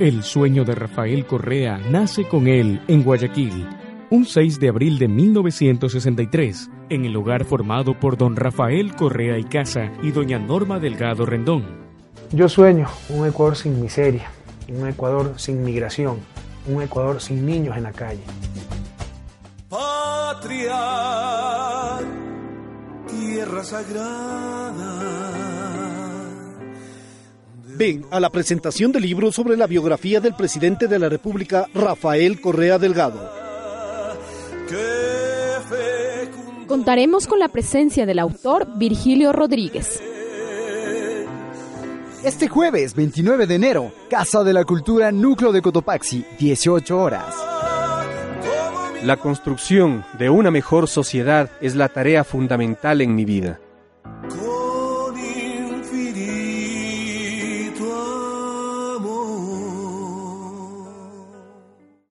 El sueño de Rafael Correa nace con él en Guayaquil, un 6 de abril de 1963, en el hogar formado por don Rafael Correa y Casa y doña Norma Delgado Rendón. Yo sueño un Ecuador sin miseria, un Ecuador sin migración, un Ecuador sin niños en la calle. Patria, tierra sagrada. Ven a la presentación del libro sobre la biografía del presidente de la República, Rafael Correa Delgado. Contaremos con la presencia del autor Virgilio Rodríguez. Este jueves 29 de enero, Casa de la Cultura Núcleo de Cotopaxi, 18 horas. La construcción de una mejor sociedad es la tarea fundamental en mi vida.